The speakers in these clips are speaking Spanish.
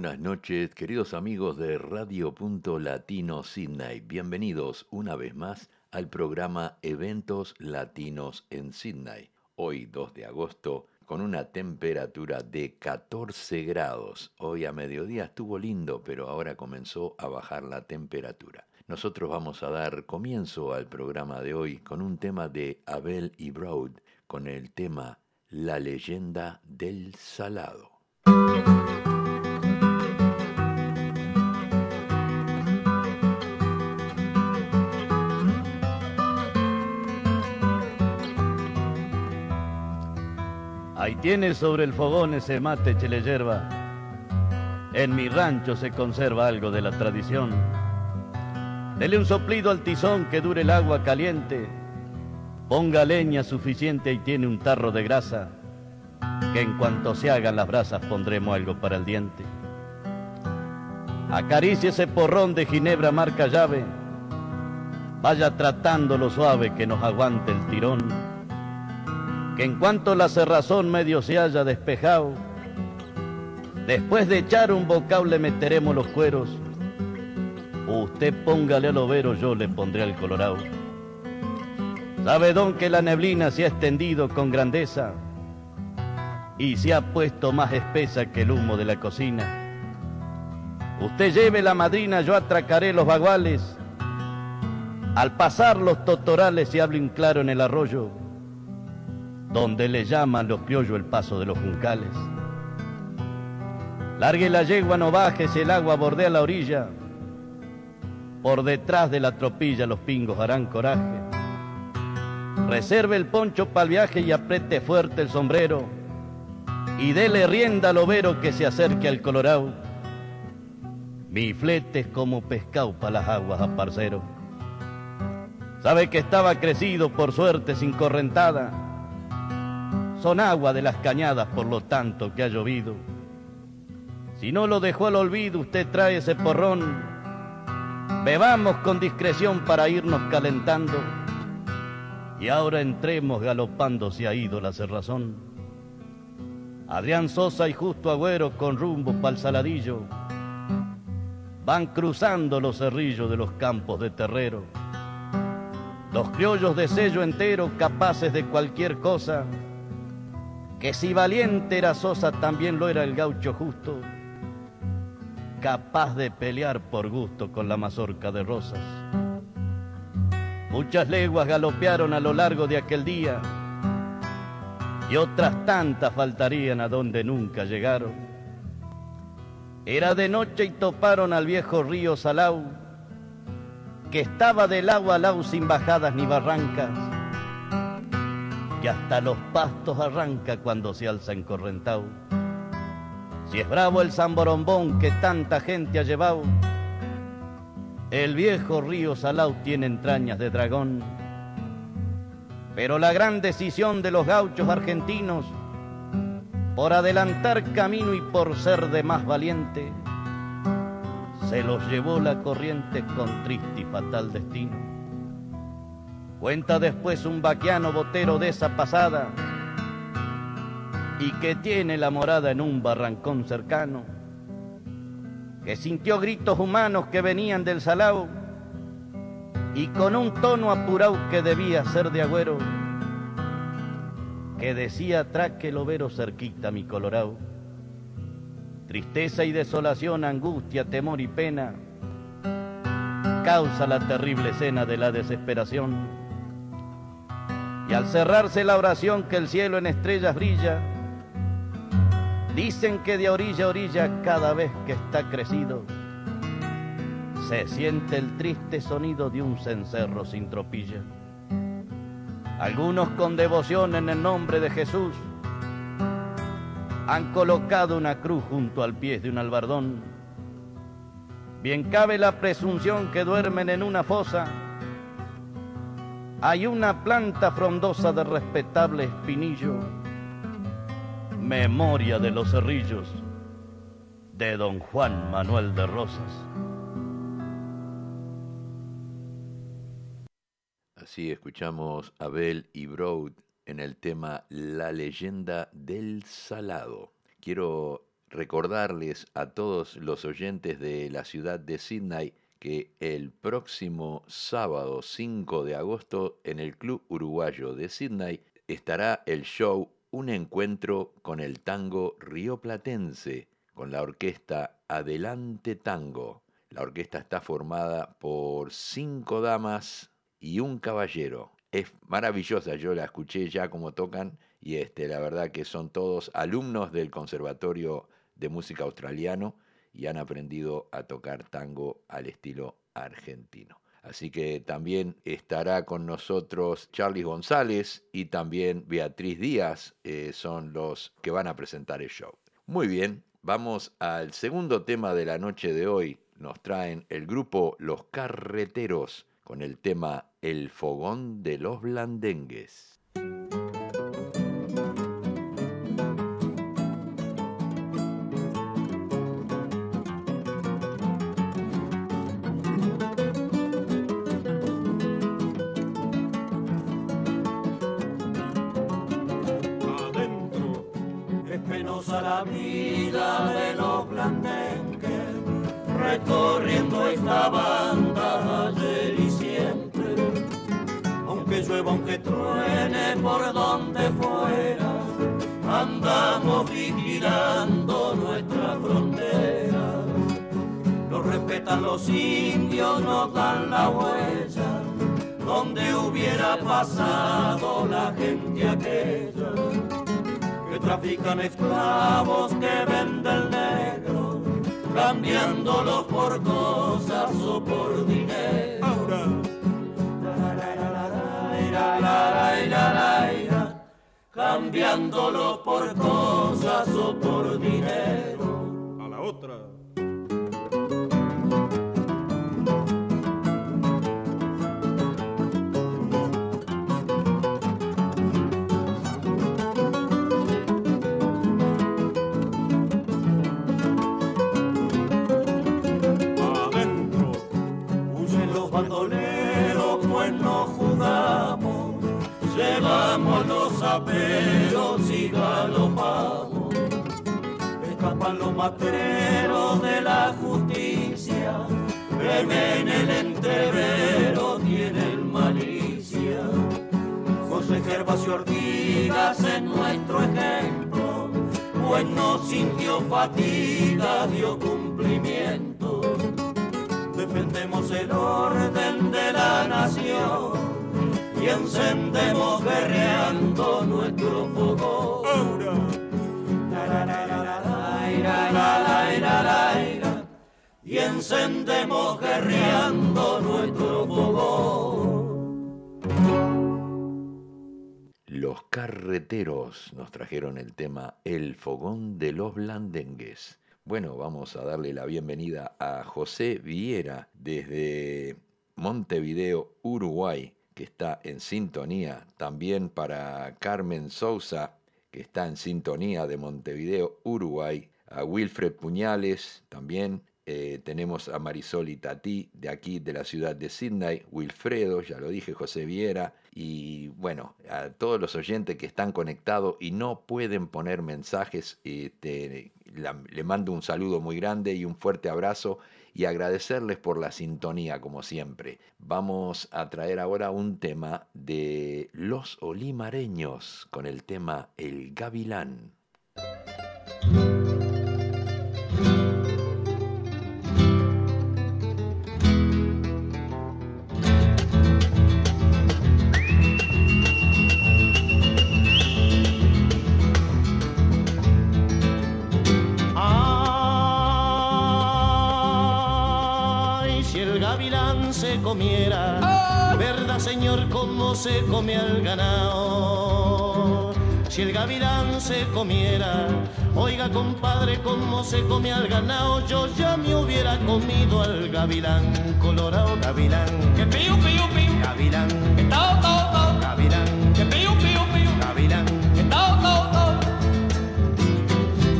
Buenas noches, queridos amigos de Radio Punto Latino Sydney. Bienvenidos una vez más al programa Eventos Latinos en Sydney. Hoy, 2 de agosto, con una temperatura de 14 grados. Hoy a mediodía estuvo lindo, pero ahora comenzó a bajar la temperatura. Nosotros vamos a dar comienzo al programa de hoy con un tema de Abel y Broad, con el tema La leyenda del salado. Ahí tienes sobre el fogón ese mate chile yerba. En mi rancho se conserva algo de la tradición. Dele un soplido al tizón que dure el agua caliente. Ponga leña suficiente y tiene un tarro de grasa. Que en cuanto se hagan las brasas pondremos algo para el diente. Acaricie ese porrón de ginebra marca llave. Vaya tratándolo suave que nos aguante el tirón que en cuanto la cerrazón medio se haya despejado, después de echar un bocado le meteremos los cueros. Usted póngale al overo, yo le pondré al colorado. Sabe don que la neblina se ha extendido con grandeza y se ha puesto más espesa que el humo de la cocina. Usted lleve la madrina, yo atracaré los baguales. Al pasar los totorales se hablen claro en el arroyo donde le llaman los criollos el paso de los juncales. Largue la yegua, no bajes, el agua bordea la orilla. Por detrás de la tropilla los pingos harán coraje. Reserve el poncho para el viaje y apriete fuerte el sombrero. Y dele rienda al overo que se acerque al colorado. Mi flete es como pescado para las aguas a parcero. Sabe que estaba crecido por suerte sin correntada son agua de las cañadas por lo tanto que ha llovido. Si no lo dejó al olvido, usted trae ese porrón. Bebamos con discreción para irnos calentando. Y ahora entremos galopando, se ha ido la cerrazón. Adrián Sosa y Justo Agüero con rumbo pa'l saladillo van cruzando los cerrillos de los campos de terrero. Los criollos de sello entero, capaces de cualquier cosa, que si valiente era Sosa, también lo era el gaucho justo, capaz de pelear por gusto con la mazorca de rosas. Muchas leguas galopearon a lo largo de aquel día y otras tantas faltarían a donde nunca llegaron. Era de noche y toparon al viejo río Salau, que estaba del agua al lau sin bajadas ni barrancas que hasta los pastos arranca cuando se alza encorrentado. Si es bravo el zamborombón que tanta gente ha llevado, el viejo río Salau tiene entrañas de dragón. Pero la gran decisión de los gauchos argentinos, por adelantar camino y por ser de más valiente, se los llevó la corriente con triste y fatal destino. Cuenta después un vaquiano botero de esa pasada y que tiene la morada en un barrancón cercano, que sintió gritos humanos que venían del salao y con un tono apurado que debía ser de agüero, que decía traque el overo cerquita mi colorao. Tristeza y desolación, angustia, temor y pena, causa la terrible escena de la desesperación y al cerrarse la oración que el cielo en estrellas brilla, dicen que de orilla a orilla cada vez que está crecido, se siente el triste sonido de un cencerro sin tropilla. Algunos con devoción en el nombre de Jesús han colocado una cruz junto al pie de un albardón. Bien cabe la presunción que duermen en una fosa hay una planta frondosa de respetable espinillo, memoria de los cerrillos de don Juan Manuel de Rosas. Así escuchamos a Abel y Broad en el tema La leyenda del salado. Quiero recordarles a todos los oyentes de la ciudad de Sydney que el próximo sábado 5 de agosto en el Club Uruguayo de Sydney estará el show Un encuentro con el tango rioplatense con la orquesta Adelante Tango. La orquesta está formada por cinco damas y un caballero. Es maravillosa, yo la escuché ya como tocan y este, la verdad que son todos alumnos del Conservatorio de Música Australiano y han aprendido a tocar tango al estilo argentino. Así que también estará con nosotros Charlie González y también Beatriz Díaz, eh, son los que van a presentar el show. Muy bien, vamos al segundo tema de la noche de hoy. Nos traen el grupo Los Carreteros con el tema El Fogón de los Blandengues. Trafican esclavos que venden negro, cambiándolos por cosas pero y galopamos. Escapan los matreros de la justicia, en el entrevero tienen malicia. José Gervasio Ortigas en nuestro ejemplo, pues no sintió fatiga, dio cumplimiento. Defendemos el orden de la nación y encendemos guerreando nuestro fuego. Y encendemos guerreando nuestro fuego. Los carreteros nos trajeron el tema El fogón de los blandengues. Bueno, vamos a darle la bienvenida a José Viera desde Montevideo, Uruguay, que está en sintonía, también para Carmen Sousa, que está en sintonía de Montevideo, Uruguay, a Wilfred Puñales, también eh, tenemos a Marisol y Tati de aquí de la ciudad de Sydney, Wilfredo, ya lo dije, José Viera, y bueno, a todos los oyentes que están conectados y no pueden poner mensajes, este, le mando un saludo muy grande y un fuerte abrazo y agradecerles por la sintonía como siempre. Vamos a traer ahora un tema de los olimareños con el tema El Gavilán. Comiera, ¿verdad señor cómo se come al ganado? Si el gavilán se comiera, oiga compadre cómo se come al ganado, yo ya me hubiera comido al gavilán, colorado. Gavilán, que pío pío pío, gavilán, que tao tao tao, gavilán, que pío pío pío, gavilán, que tao tao tao.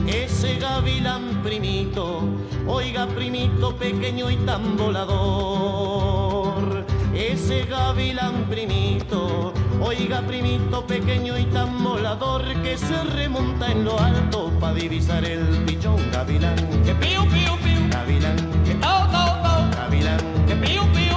Ese gavilán primito, oiga primito pequeño y tan volador ese gavilán primito, Oiga, primito pequeño y tan volador que se remonta en lo alto para divisar el pichón gavilán. Que piu, piu, piu. Gavilán, Que tau, tau, tau. gavilán, Que piu, piu,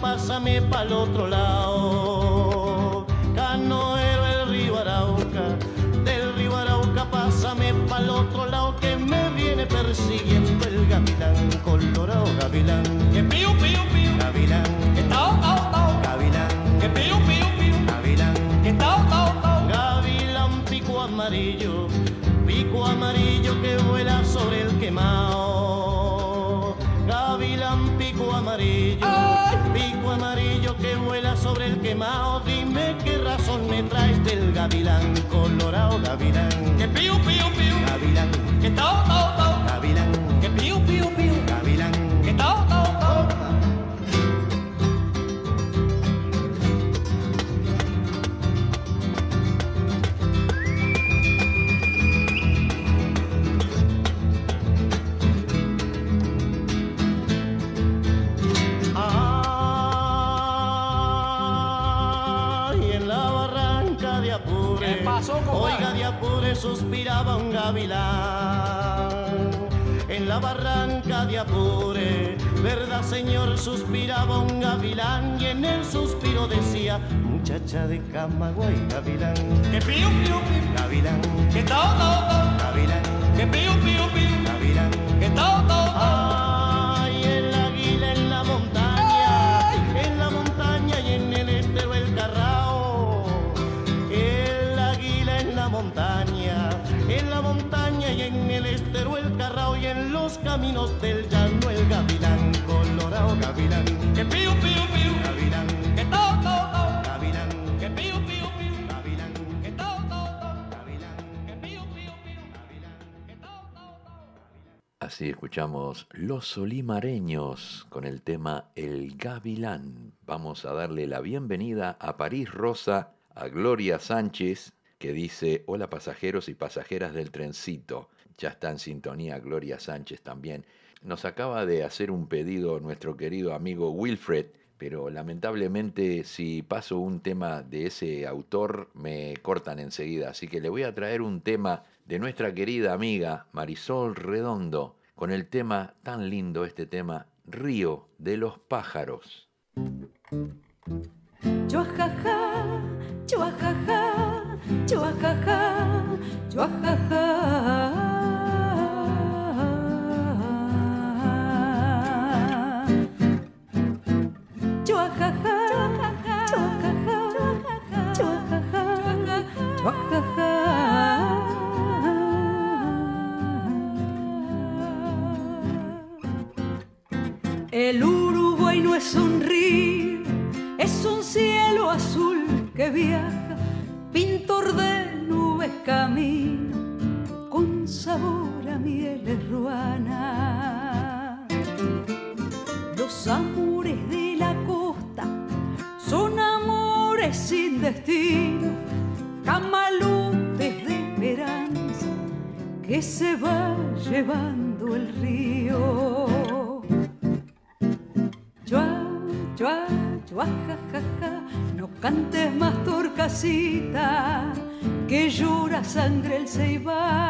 pásame pa'l otro lado. Canoero el río Arauca, del río Arauca pásame pa'l otro lado que me viene persiguiendo el gavilán, colorado gavilán, Que piu, piu, piu. gavilán, Que tau, tau, tau. gavilán, Que piu, piu, piu. gavilán. Que tau, tau, tau. Gavilán pico amarillo, pico amarillo que vuela sobre el quemado. Gavilán pico amarillo, pico amarillo que vuela sobre el quemado. Dime qué razón me traes del gavilán colorado, gavilán, Que piu, piu, piu. gavilán, Que tau, tau, tau. gavilán, Que piu, piu, piu. gavilán. Que tau, tau, la barranca de Apure, verdad señor, suspiraba un gavilán. Y en el suspiro decía, muchacha de Camagüey, gavilán, Que piu, piu, piu. gavilán, Que tau, tau. gavilán, Que piu, piu, piu. gavilán. Que tau, tau, tau. Los caminos del llano el gavilán, colorado gavilán, Que piu, piu, piu. gavilán, Que tau, tau, tau. gavilán, Que piu, piu, piu. gavilán, Que tau, tau, tau. gavilán, Que piu, piu, piu. gavilán. Que tau, tau, tau. Así escuchamos Los Solimareños con el tema El Gavilán. Vamos a darle la bienvenida a París Rosa, a Gloria Sánchez, que dice, hola pasajeros y pasajeras del trencito. Ya está en sintonía Gloria Sánchez también. Nos acaba de hacer un pedido nuestro querido amigo Wilfred, pero lamentablemente si paso un tema de ese autor me cortan enseguida, así que le voy a traer un tema de nuestra querida amiga Marisol Redondo con el tema tan lindo, este tema, Río de los pájaros. Chuajaja, chuajaja, chuajaja, chuajaja. El Uruguay no es un río, es un cielo azul que viaja, sangre el ceibal.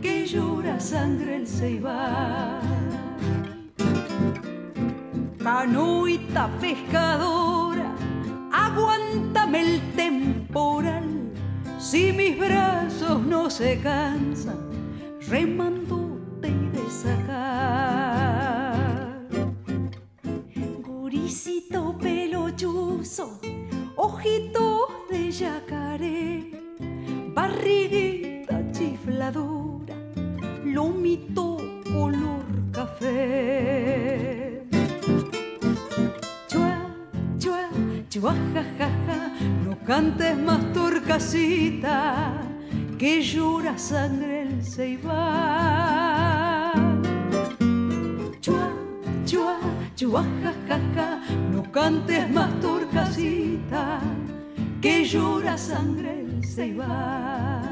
Que llora sangre el ceibar. Canoita pescadora, aguántame el temporal, si mis brazos no se cansan, remándote de sacar. Guricito pelochuzo, ojitos de yacaré, barriguita chifladura, lomito color café. Chua, chua, chua, ja, ja, ja, no cantes más torcasita, que llora sangre el ceibar. Chua, chua, chua, ja, ja, ja, no cantes más torcasita, que llora sangre el ceibar.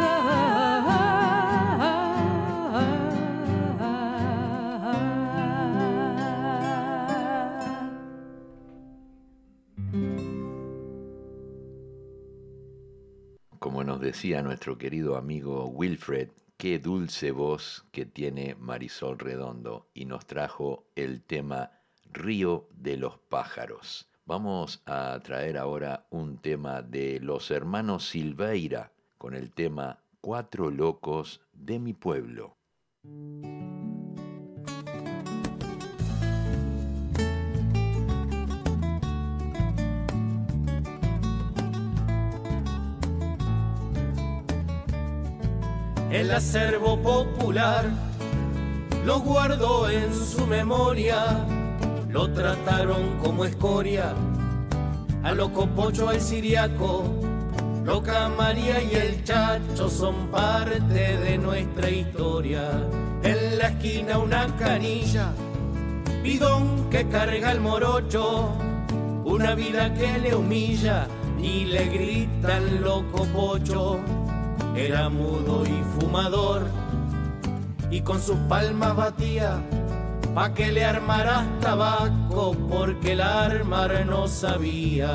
decía nuestro querido amigo Wilfred, qué dulce voz que tiene Marisol Redondo y nos trajo el tema Río de los Pájaros. Vamos a traer ahora un tema de los hermanos Silveira con el tema Cuatro Locos de mi pueblo. El acervo popular lo guardó en su memoria, lo trataron como escoria, a loco pocho al siriaco, loca María y el chacho son parte de nuestra historia. En la esquina una canilla, bidón que carga el morocho, una vida que le humilla y le grita al loco pocho era mudo y fumador y con sus palmas batía pa' que le armaras tabaco porque el armar no sabía.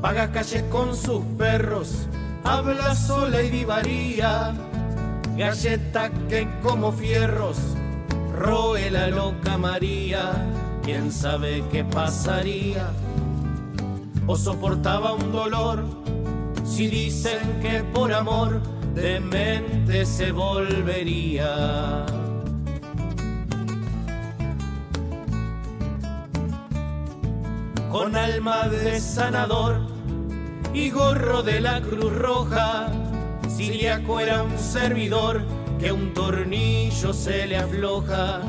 Paga calles con sus perros, habla sola y divaría, galleta que como fierros roe la loca María quién sabe qué pasaría. O soportaba un dolor si dicen que por amor demente se volvería. Con alma de sanador y gorro de la Cruz Roja, Siriaco era un servidor que un tornillo se le afloja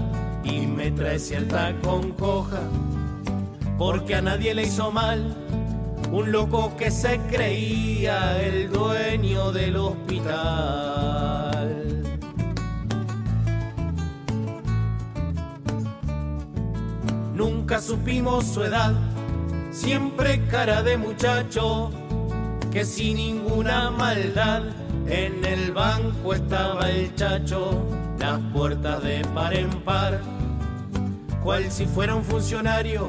y me trae cierta concoja, porque a nadie le hizo mal un loco que se creía el dueño del hospital. Nunca supimos su edad, siempre cara de muchacho, que sin ninguna maldad en el banco estaba el chacho, las puertas de par en par cual si fuera un funcionario,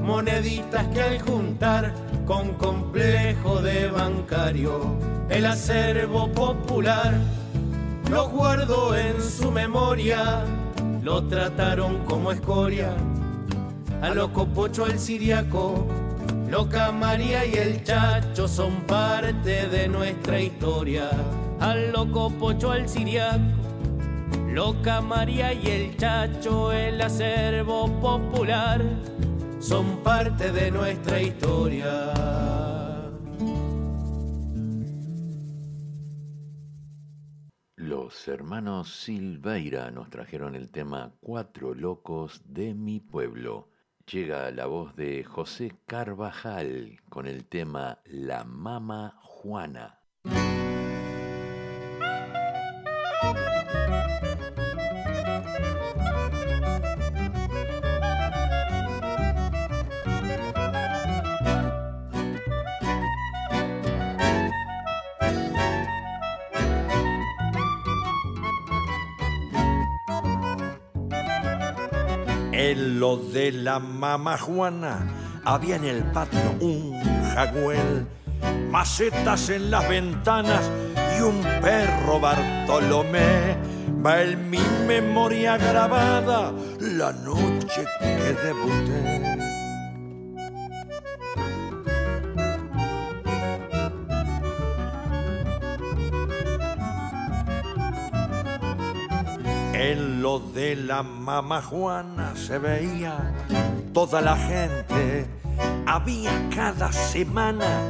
moneditas que al juntar con complejo de bancario, el acervo popular lo guardó en su memoria, lo trataron como escoria, a loco pocho al siriaco, loca María y el chacho son parte de nuestra historia, al loco pocho al siriaco Loca María y el Chacho, el acervo popular, son parte de nuestra historia. Los hermanos Silveira nos trajeron el tema Cuatro Locos de mi pueblo. Llega la voz de José Carvajal con el tema La Mama Juana. Lo de la mamá Juana había en el patio un jagüel, macetas en las ventanas y un perro Bartolomé. Va en mi memoria grabada la noche que debuté. Lo de la mamá Juana se veía toda la gente. Había cada semana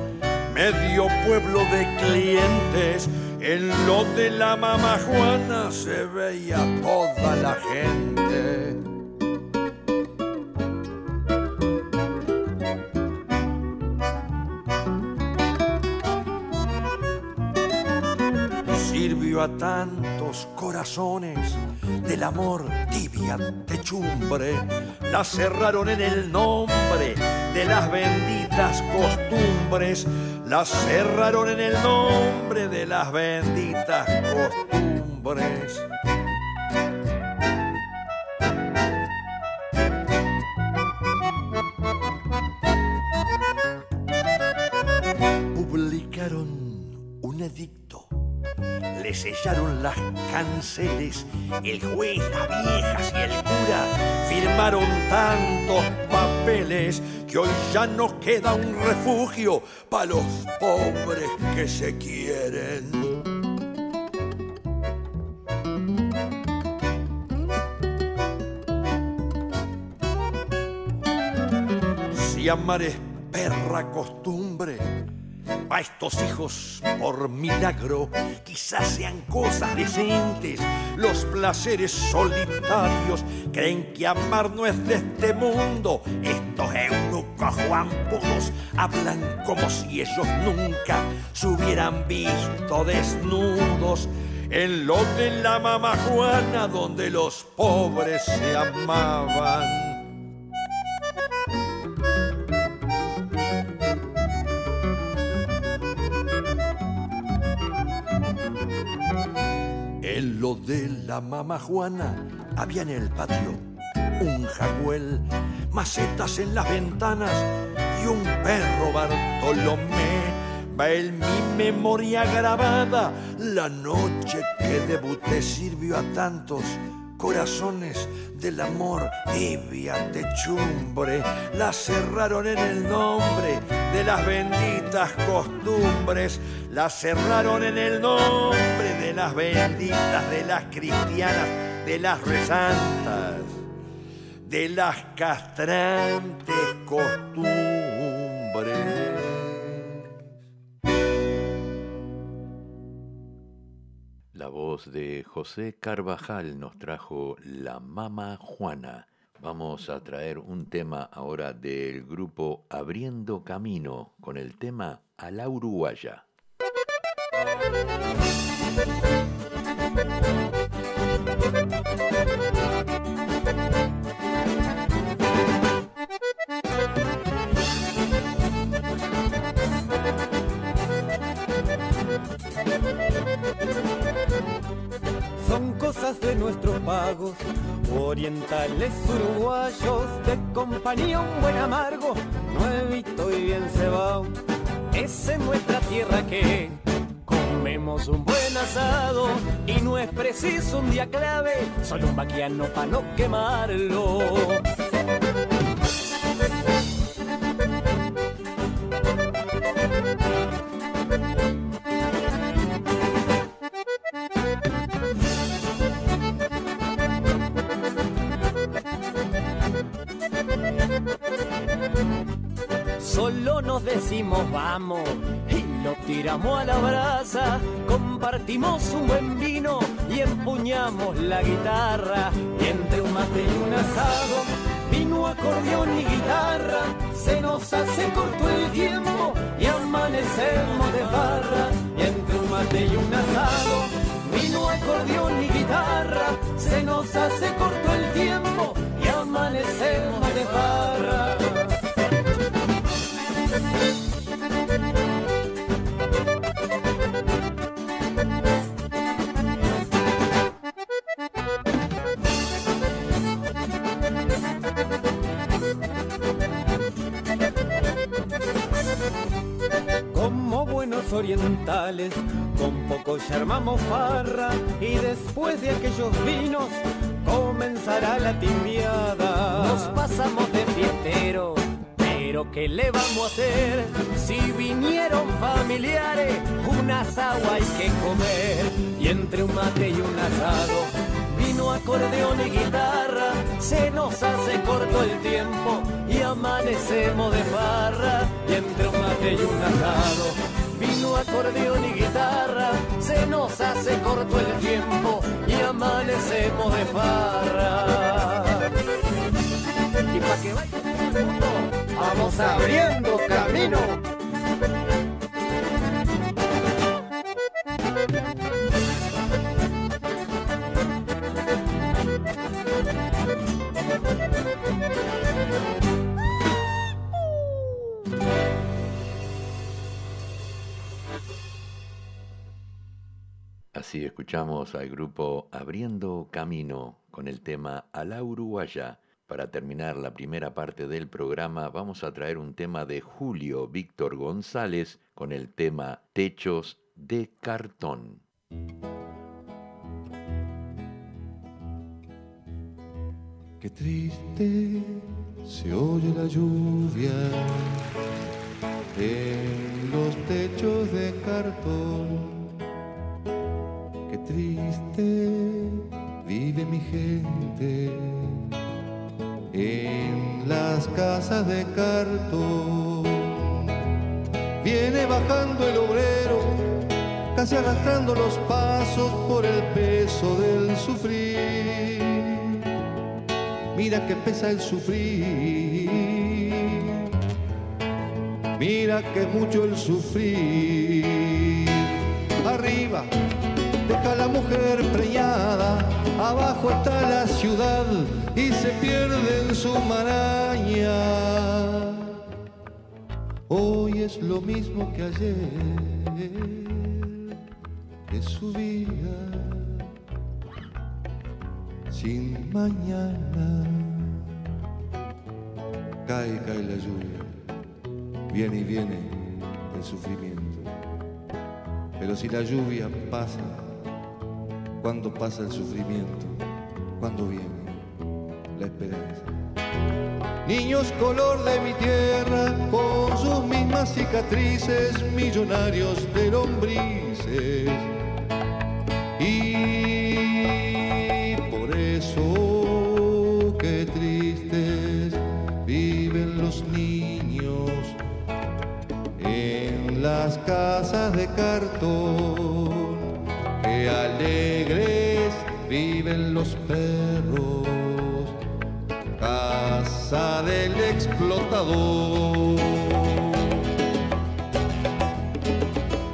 medio pueblo de clientes. En lo de la mamá Juana se veía toda la gente. Sirvió a tantos corazones del amor tibia techumbre. La cerraron en el nombre de las benditas costumbres. La cerraron en el nombre de las benditas costumbres. Publicaron un edicto le sellaron las el juez, las viejas y el cura firmaron tantos papeles que hoy ya no queda un refugio para los pobres que se quieren. Si amar es perra costumbre, a estos hijos, por milagro, quizás sean cosas decentes. Los placeres solitarios creen que amar no es de este mundo. Estos eunucos juanpudos hablan como si ellos nunca se hubieran visto desnudos. En lo de la mamá Juana, donde los pobres se amaban. En lo de la mamá Juana había en el patio un jagüel, macetas en las ventanas y un perro Bartolomé. Va en mi memoria grabada la noche que debuté sirvió a tantos corazones del amor tibia techumbre la cerraron en el nombre de las benditas costumbres. La cerraron en el nombre de las benditas de las cristianas de las rezantas de las castrantes costumbres La voz de José Carvajal nos trajo La Mama Juana. Vamos a traer un tema ahora del grupo Abriendo Camino con el tema A la Uruguaya. Pagos, orientales uruguayos, de compañía un buen amargo, nuevito y bien cebado. Es en nuestra tierra que comemos un buen asado y no es preciso un día clave, solo un vaquiano para no quemarlo. Vamos y lo tiramos a la brasa. Compartimos un buen vino y empuñamos la guitarra. Y entre un mate y un asado, vino, acordeón y guitarra. Se nos hace corto el tiempo y amanecemos de barra. Y entre un mate y un asado, vino, acordeón y guitarra. Se nos hace corto el tiempo y amanecemos de barra. Orientales, con poco ya armamos farra y después de aquellos vinos comenzará la timbiada. Nos pasamos de fiestero, pero ¿qué le vamos a hacer? Si vinieron familiares, un asado hay que comer y entre un mate y un asado. Vino acordeón y guitarra, se nos hace corto el tiempo y amanecemos de farra y entre un mate y un asado. Acordeón y guitarra, se nos hace corto el tiempo y amanecemos de farra. Y pa' que vaya todo el mundo, vamos abriendo camino. Así escuchamos al grupo Abriendo Camino con el tema A la Uruguaya. Para terminar la primera parte del programa vamos a traer un tema de Julio Víctor González con el tema Techos de Cartón. Qué triste se oye la lluvia en los techos de cartón. Triste vive mi gente en las casas de cartón. Viene bajando el obrero, casi arrastrando los pasos por el peso del sufrir. Mira que pesa el sufrir. Mira que mucho el sufrir. Arriba deja la mujer preñada, abajo está la ciudad y se pierde en su maraña. Hoy es lo mismo que ayer, es su vida sin mañana. Cae, cae la lluvia, viene y viene el sufrimiento. Pero si la lluvia pasa, ¿cuándo pasa el sufrimiento? ¿Cuándo viene la esperanza? Niños color de mi tierra, con sus mismas cicatrices, millonarios de lombrices. Y por eso qué tristes viven los niños en las casas de cartón. Viven los perros, casa del explotador.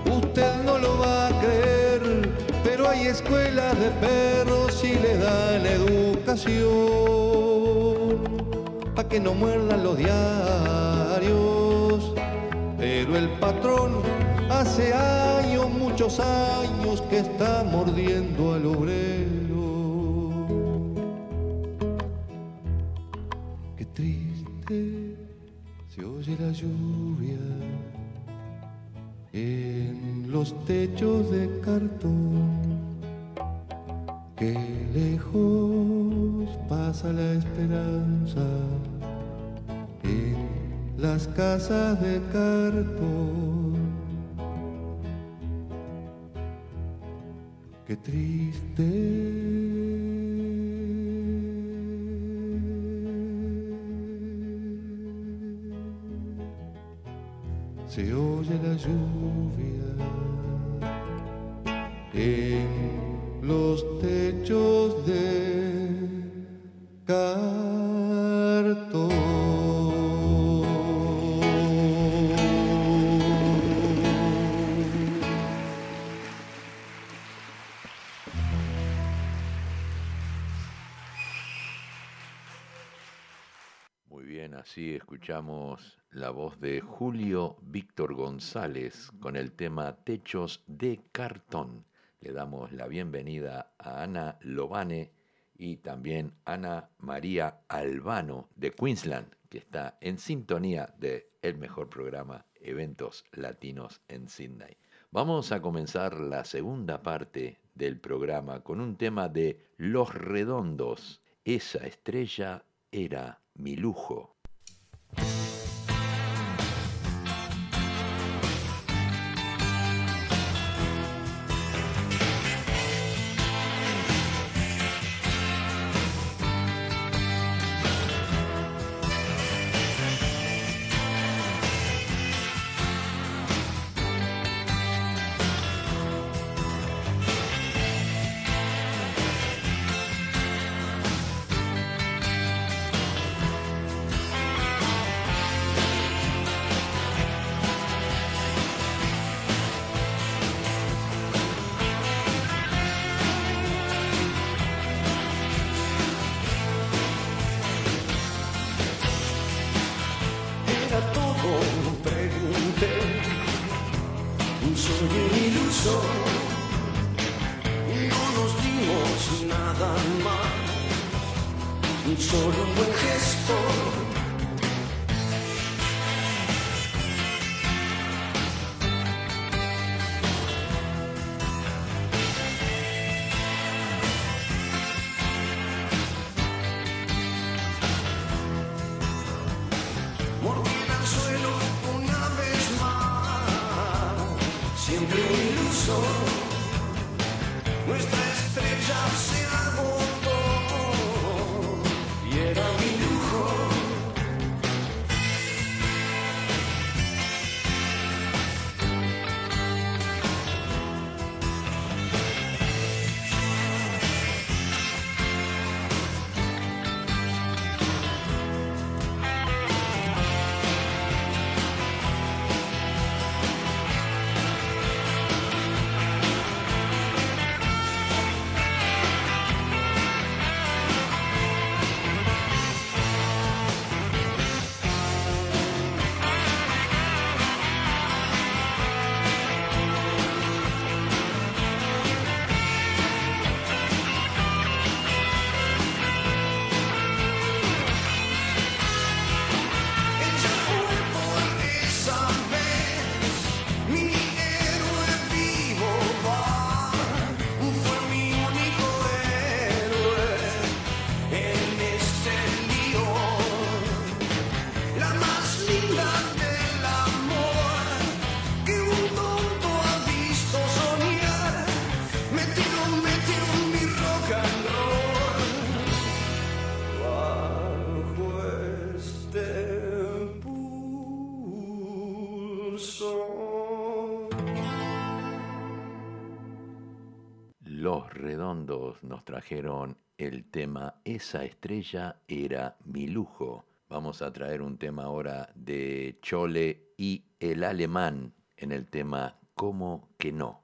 Usted no lo va a creer, pero hay escuelas de perros y le dan educación para que no muerdan los diarios. Pero el patrón hace años, muchos años que está mordiendo al obrero. Oye la lluvia en los techos de cartón. Qué lejos pasa la esperanza en las casas de cartón. Qué triste. Se oye la lluvia en los techos de cartón. Escuchamos la voz de Julio Víctor González con el tema Techos de Cartón. Le damos la bienvenida a Ana Lobane y también Ana María Albano de Queensland, que está en sintonía de el mejor programa Eventos Latinos en Sydney. Vamos a comenzar la segunda parte del programa con un tema de Los Redondos. Esa estrella era mi lujo. Era No nos dimos nada más, un solo buen gesto. Los Redondos nos trajeron el tema Esa estrella era mi lujo. Vamos a traer un tema ahora de Chole y el alemán en el tema ¿Cómo que no?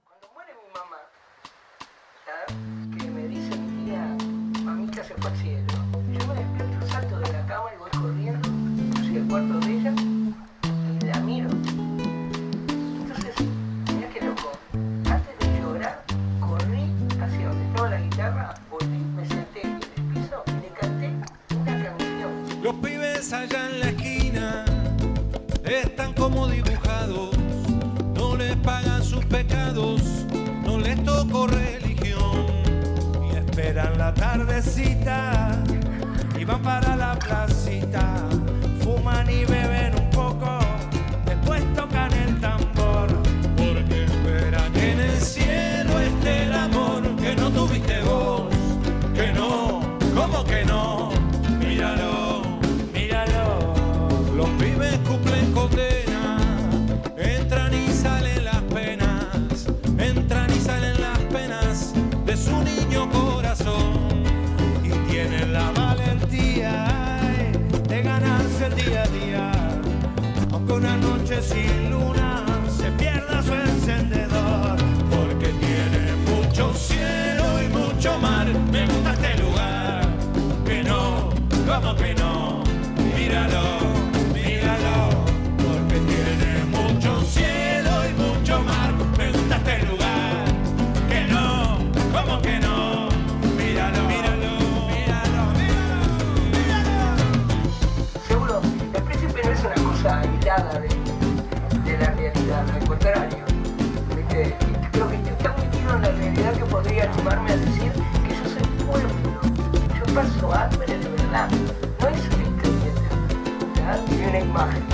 mind.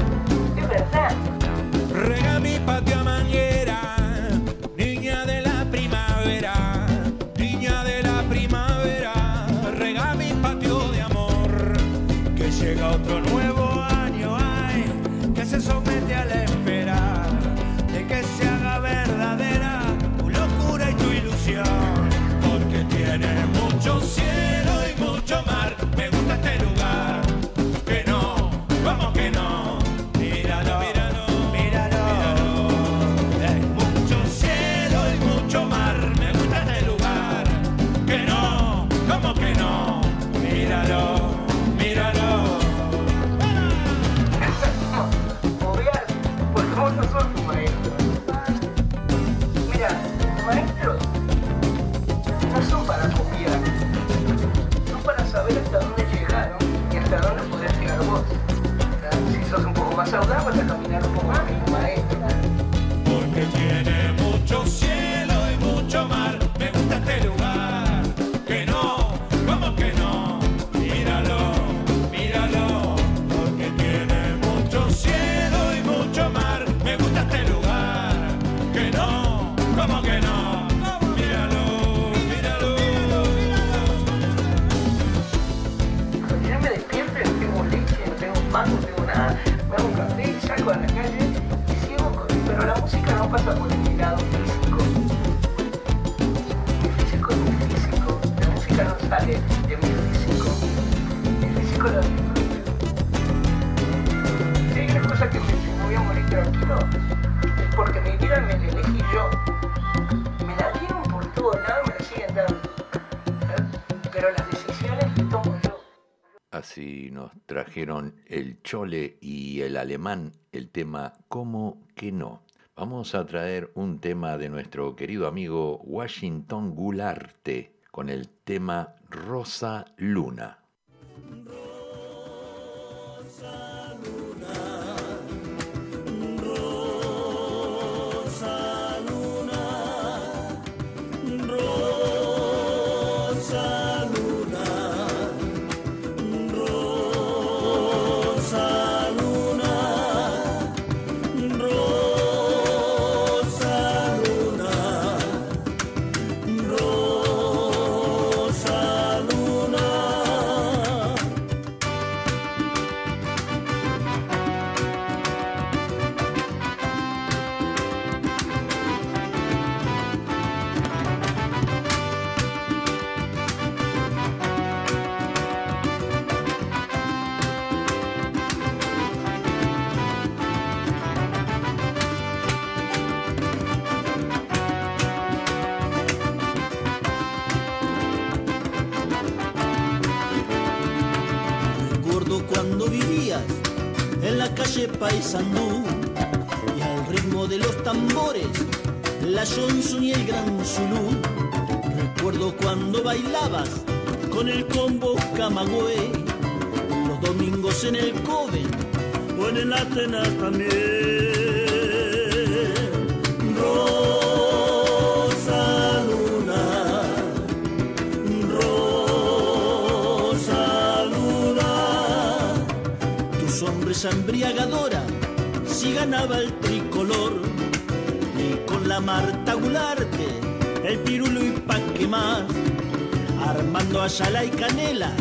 so that was a Así nos trajeron el chole y el alemán el tema ¿Cómo que no? Vamos a traer un tema de nuestro querido amigo Washington Gularte con el tema Rosa Luna. Johnson y el gran Zulú. Recuerdo cuando bailabas con el combo Camagüey, los domingos en el Coven o en el Atenas también. Rosa Luna, Rosa Luna, tus hombres embriagadoras si ganaba el tricolor la Marta Gularte, el pirulo y pa' que más. Armando Ayala y Canela,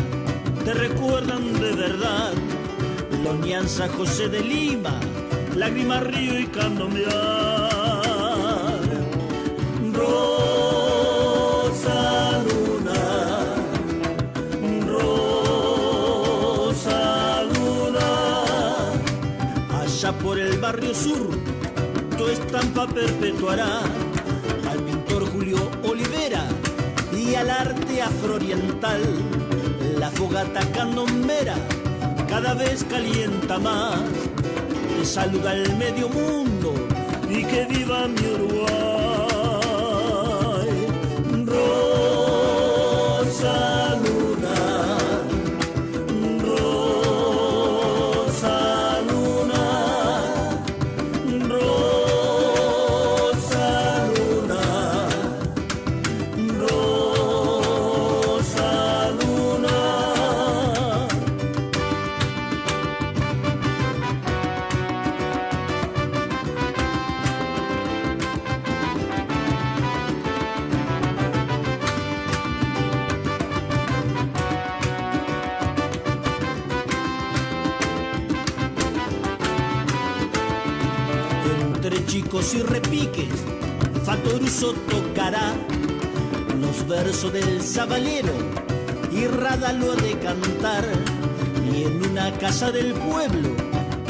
te recuerdan de verdad. Lonianza José de Lima, Lágrima Río y Candombear. Rosa Luna, Rosa Luna, allá por el barrio sur estampa perpetuará al pintor Julio Olivera y al arte afrooriental. La fogata candombera cada vez calienta más. Te saluda el medio mundo y que viva mi Uruguay. Del sabalero y Rada lo ha de cantar. Y en una casa del pueblo,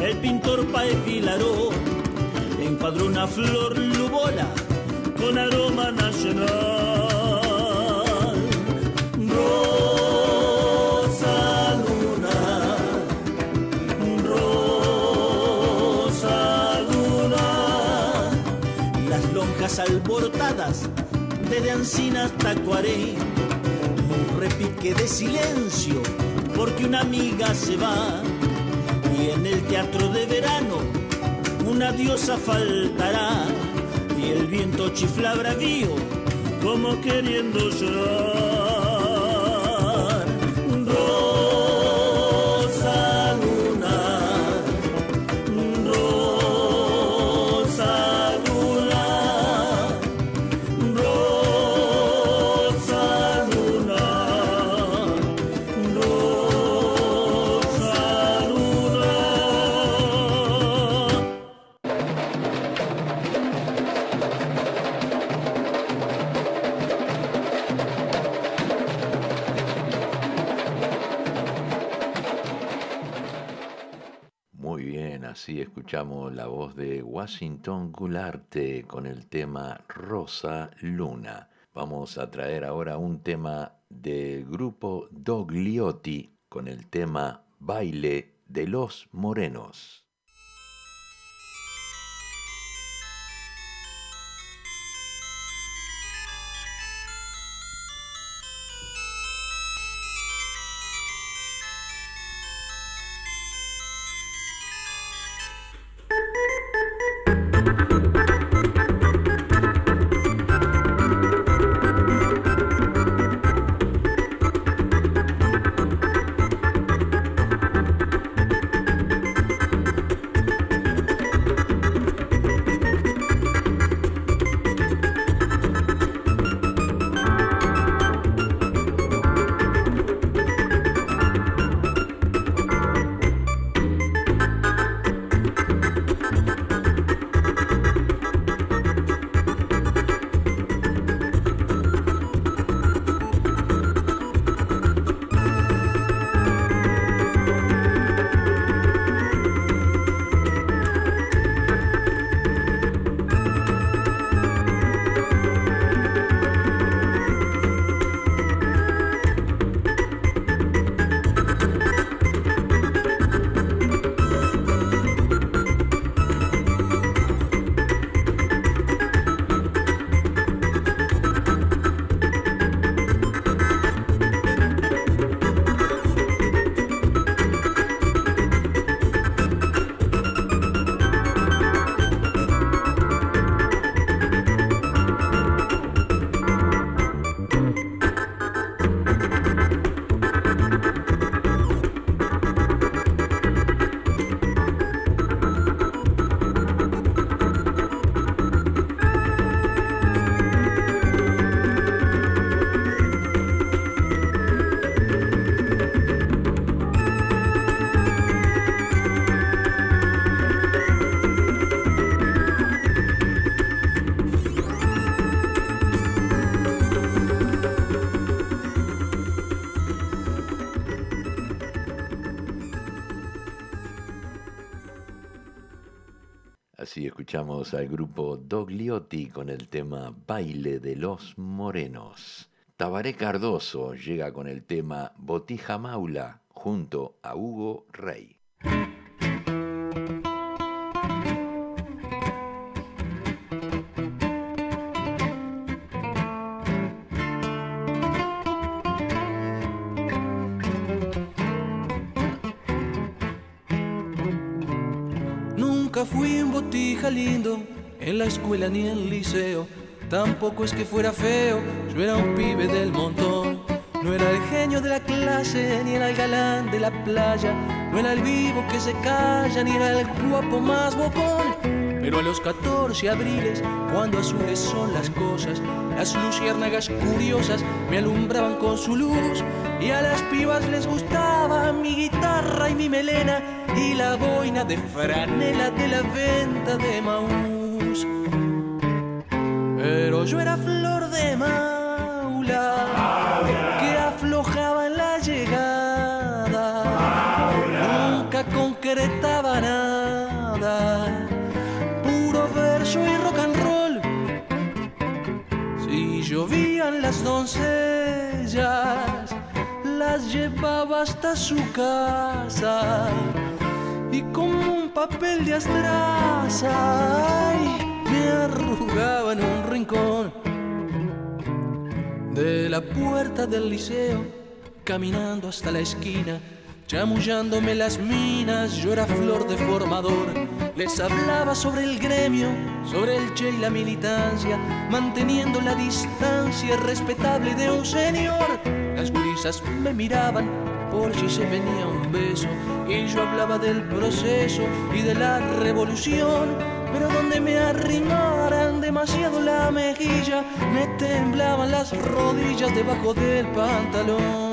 el pintor Paez Vilaró encuadró una flor lubola con aroma nacional. Rosa luna, rosa luna, las lonjas alborotadas desde Ancina hasta Cuaré, un repique de silencio porque una amiga se va. Y en el teatro de verano una diosa faltará. Y el viento chifla bravío como queriendo llorar. Escuchamos la voz de Washington Gularte con el tema Rosa Luna. Vamos a traer ahora un tema del grupo Dogliotti con el tema Baile de los Morenos. Escuchamos al grupo Dogliotti con el tema Baile de los Morenos. Tabaré Cardoso llega con el tema Botija Maula junto a Hugo Tampoco es que fuera feo, yo era un pibe del montón. No era el genio de la clase, ni era el galán de la playa. No era el vivo que se calla, ni era el guapo más bocón. Pero a los 14 abriles, cuando azules son las cosas, las luciérnagas curiosas me alumbraban con su luz. Y a las pibas les gustaba mi guitarra y mi melena y la boina de franela de la venta de Maús. Pero yo era flor de maula que aflojaba en la llegada. Nunca concretaba nada. Puro verso y rock and roll. Si llovían las doncellas, las llevaba hasta su casa y con un papel de astraza arrugaba en un rincón de la puerta del liceo, caminando hasta la esquina, chamullándome las minas, yo era flor de formador, les hablaba sobre el gremio, sobre el che y la militancia, manteniendo la distancia respetable de un señor. Las gurisas me miraban por si se venía un beso y yo hablaba del proceso y de la revolución. Pero donde me arrimaran demasiado la mejilla, me temblaban las rodillas debajo del pantalón.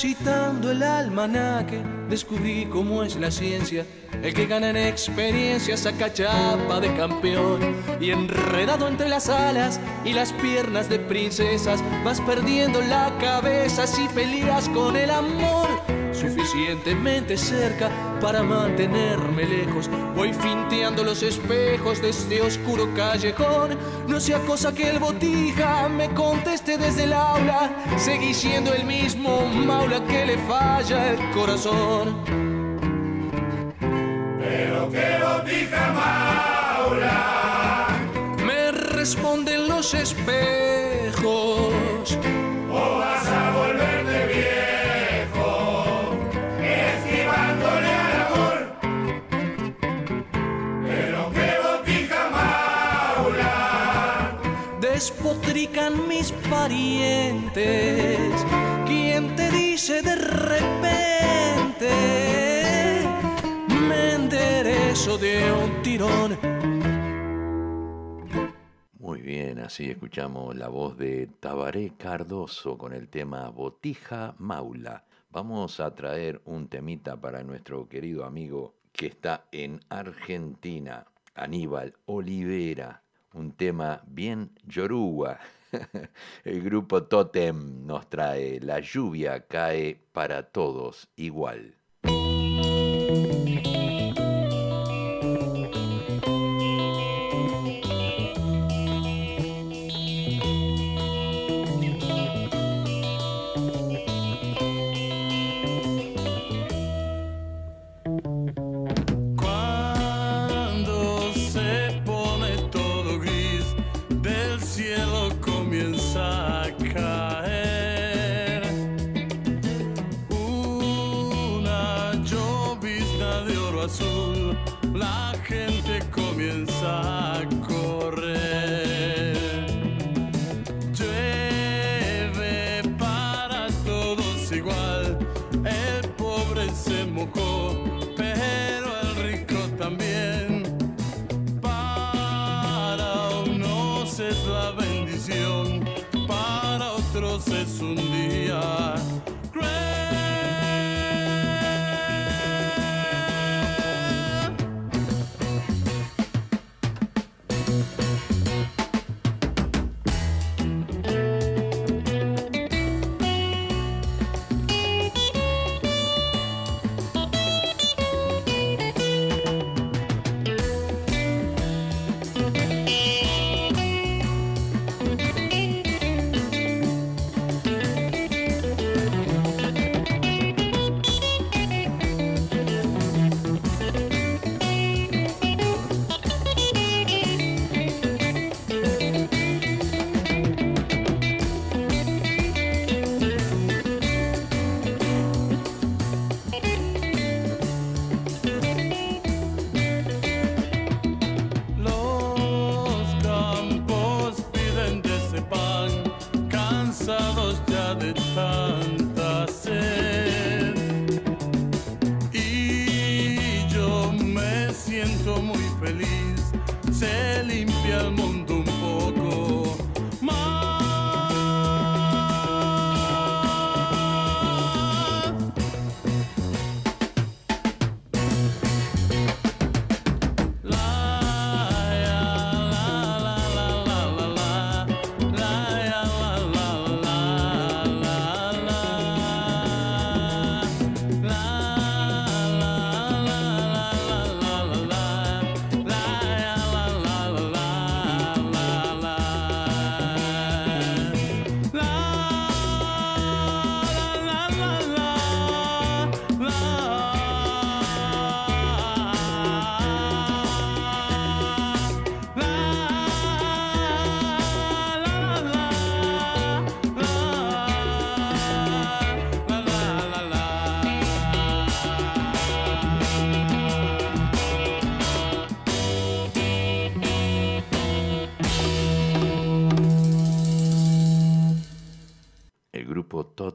Transitando el almanaque, descubrí cómo es la ciencia. El que gana en experiencia saca chapa de campeón. Y enredado entre las alas y las piernas de princesas, vas perdiendo la cabeza si peleas con el amor. Suficientemente cerca para mantenerme lejos. Voy finteando los espejos de este oscuro callejón. No sea cosa que el botija me conteste desde el aula. Seguí siendo el mismo maula que le falla el corazón. Pero qué botija maula, Me responden los espejos. Mis parientes. ¿Quién te dice de repente? Me enderezo de un tirón. Muy bien, así escuchamos la voz de Tabaré Cardoso con el tema Botija Maula. Vamos a traer un temita para nuestro querido amigo que está en Argentina, Aníbal Olivera. Un tema bien yoruba. El grupo Totem nos trae La lluvia cae para todos igual.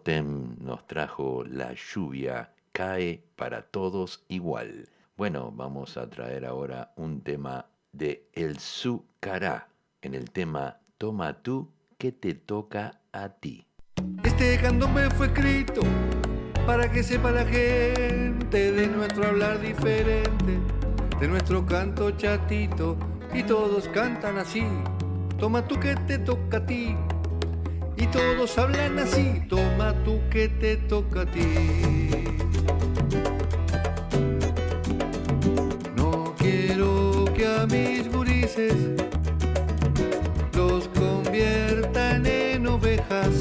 Nos trajo La lluvia cae para todos igual. Bueno, vamos a traer ahora un tema de El Zucará en el tema Toma tú que te toca a ti. Este candombe fue escrito para que sepa la gente de nuestro hablar diferente, de nuestro canto chatito, y todos cantan así. Toma tú que te toca a ti. Y todos hablan así. Toma tú que te toca a ti. No quiero que a mis gurises los conviertan en ovejas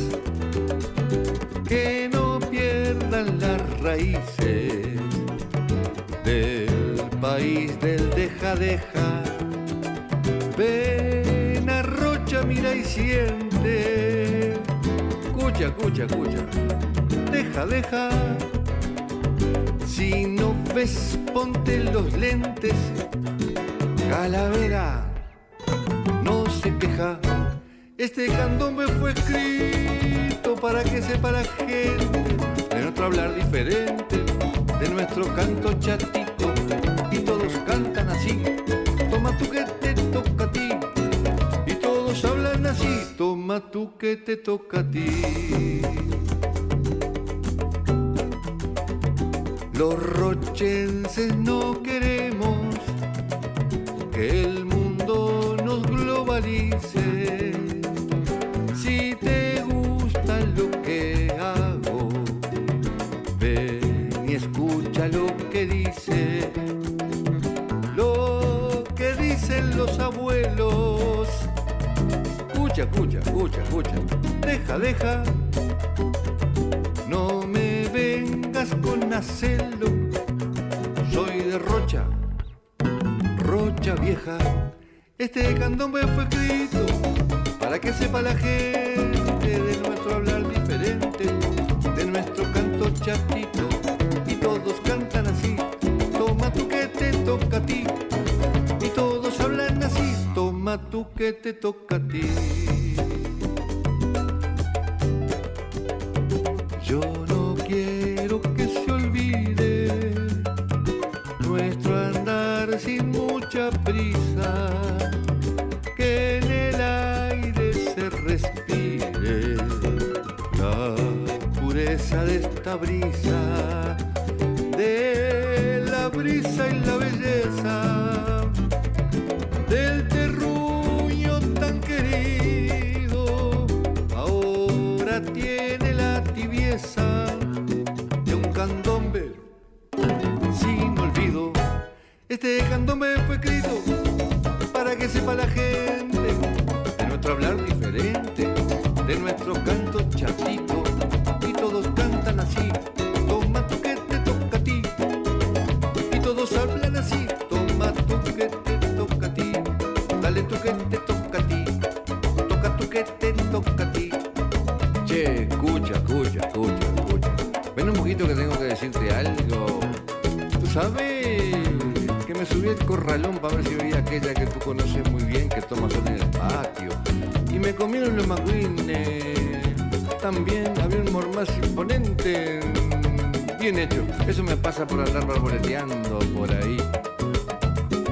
que no pierdan las raíces del país del deja deja. Ven a Rocha, mira y siente. Escucha, escucha, escucha. Deja, deja. Si no ves, ponte los lentes. Calavera, no se queja. Este candombe fue escrito para que sepa la gente de nuestro hablar diferente, de nuestro canto chatito. Y todos cantan así. Toma tú que te toca a ti. Toma tú que te toca a ti. Los rochenses no queremos que el mundo nos globalice. Si te gusta lo que hago, ven y escucha lo que dice. Lo que dicen los abuelos. Escucha, escucha, escucha. Deja, deja. No me vengas con acelo. Soy de Rocha, Rocha vieja. Este candombe fue escrito para que sepa la gente de nuestro hablar diferente, de nuestro canto chatito. Y todos cantan así. Toma tú que te toca a ti. Tú que te toca a ti. Yo no quiero que se olvide nuestro andar sin mucha prisa, que en el aire se respire la pureza de esta brisa, Ven un poquito que tengo que decirte algo. Tú sabes que me subí al corralón para ver si veía aquella que tú conoces muy bien que toma sol en el patio. Y me comieron los macuines. También había un mormaz imponente. Bien hecho. Eso me pasa por andar barboleteando por ahí.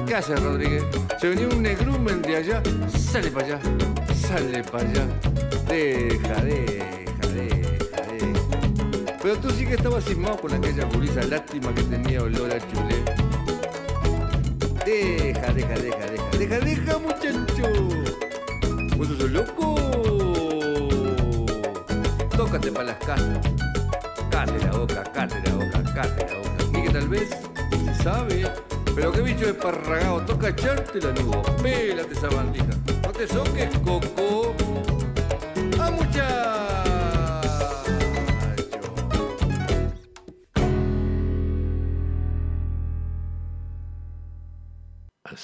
¿Qué hace Rodríguez? Se venía un negrumen de allá. Sale para allá, sale para allá. Deja, deja. Pero tú sí que estabas cismado con aquella gurisa. Lástima que tenía olor a chulé. Deja, deja, deja, deja, deja, deja, muchacho. ¿Vos sos loco? Tócate para las casas. Cate la boca, cate la boca, cate la boca. Y que tal vez se sabe. Pero qué bicho esparragado, toca echarte la nudo. Pélate esa bandija. No te soques, coco.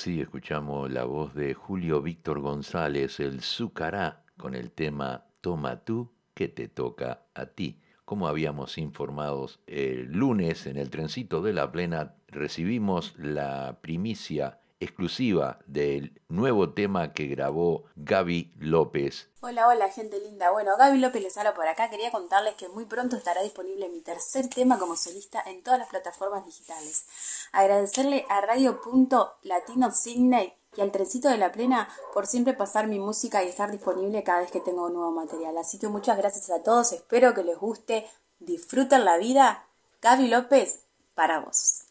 Así escuchamos la voz de Julio Víctor González, el Zucará, con el tema Toma tú, que te toca a ti. Como habíamos informado el lunes en el trencito de la plena, recibimos la primicia exclusiva del nuevo tema que grabó Gaby López. Hola, hola, gente linda. Bueno, Gaby López les habla por acá. Quería contarles que muy pronto estará disponible mi tercer tema como solista en todas las plataformas digitales. Agradecerle a Radio.Latino Sydney y al Trencito de la Plena por siempre pasar mi música y estar disponible cada vez que tengo un nuevo material. Así que muchas gracias a todos, espero que les guste, disfruten la vida. Gaby López, para vos.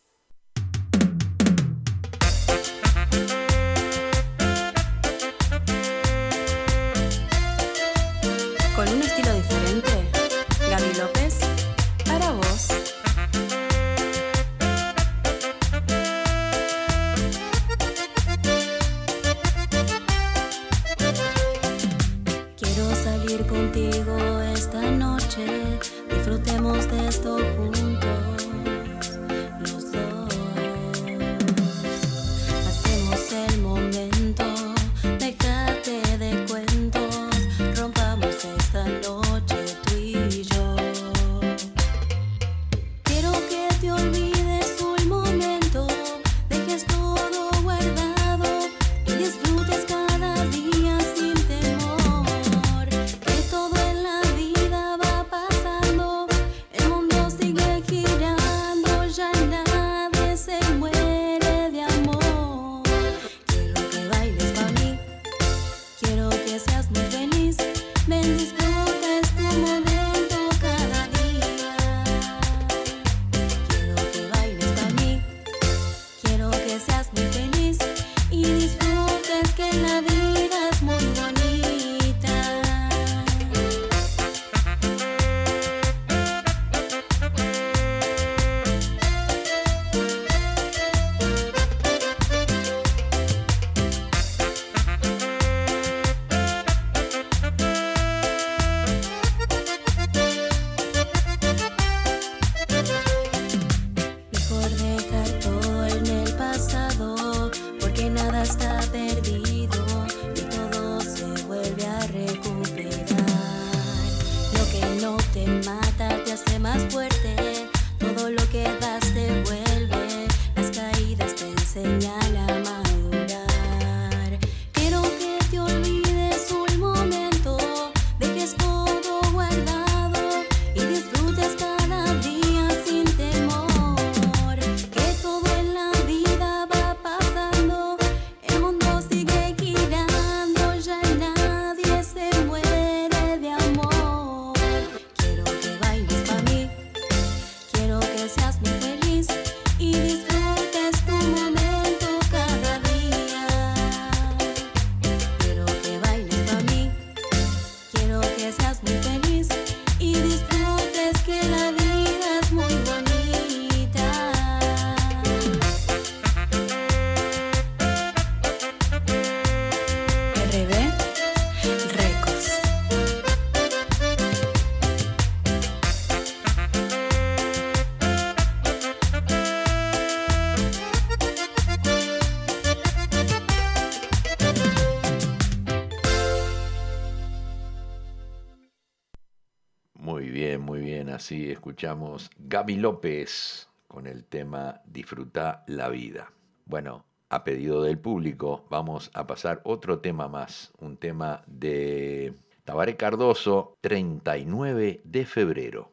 escuchamos Gaby López con el tema Disfruta la vida. Bueno, a pedido del público vamos a pasar otro tema más, un tema de Tabaré Cardoso, 39 de febrero.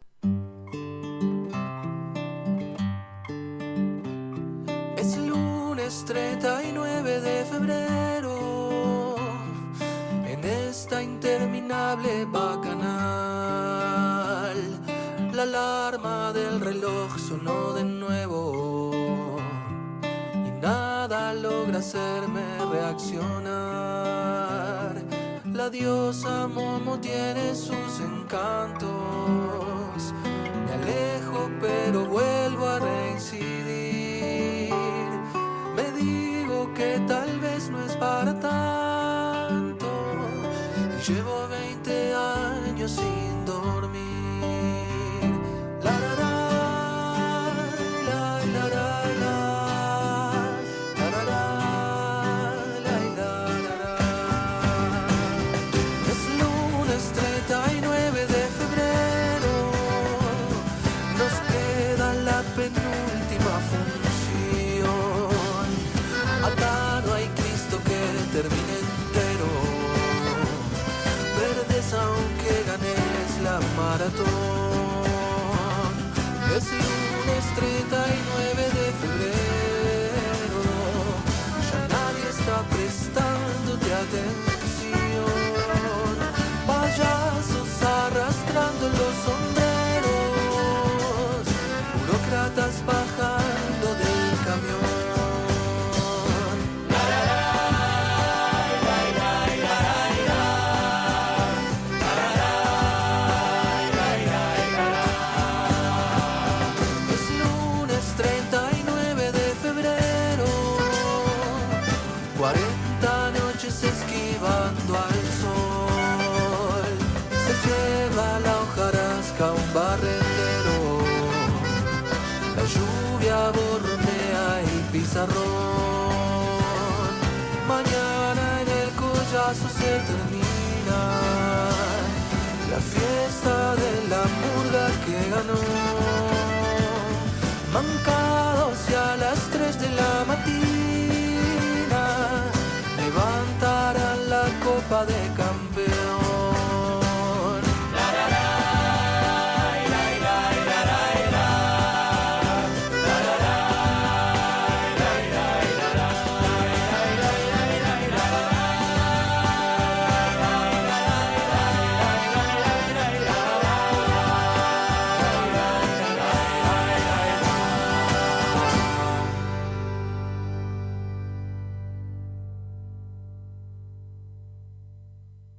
Es lunes 39 de febrero, en esta interminable bacanal la alarma del reloj sonó de nuevo y nada logra hacerme reaccionar. La diosa Momo tiene sus encantos. Me alejo pero vuelvo a reincidir. Me digo que tal vez no es para tanto. Y llevo 20 años sin collazo se termina la fiesta de la murga que ganó.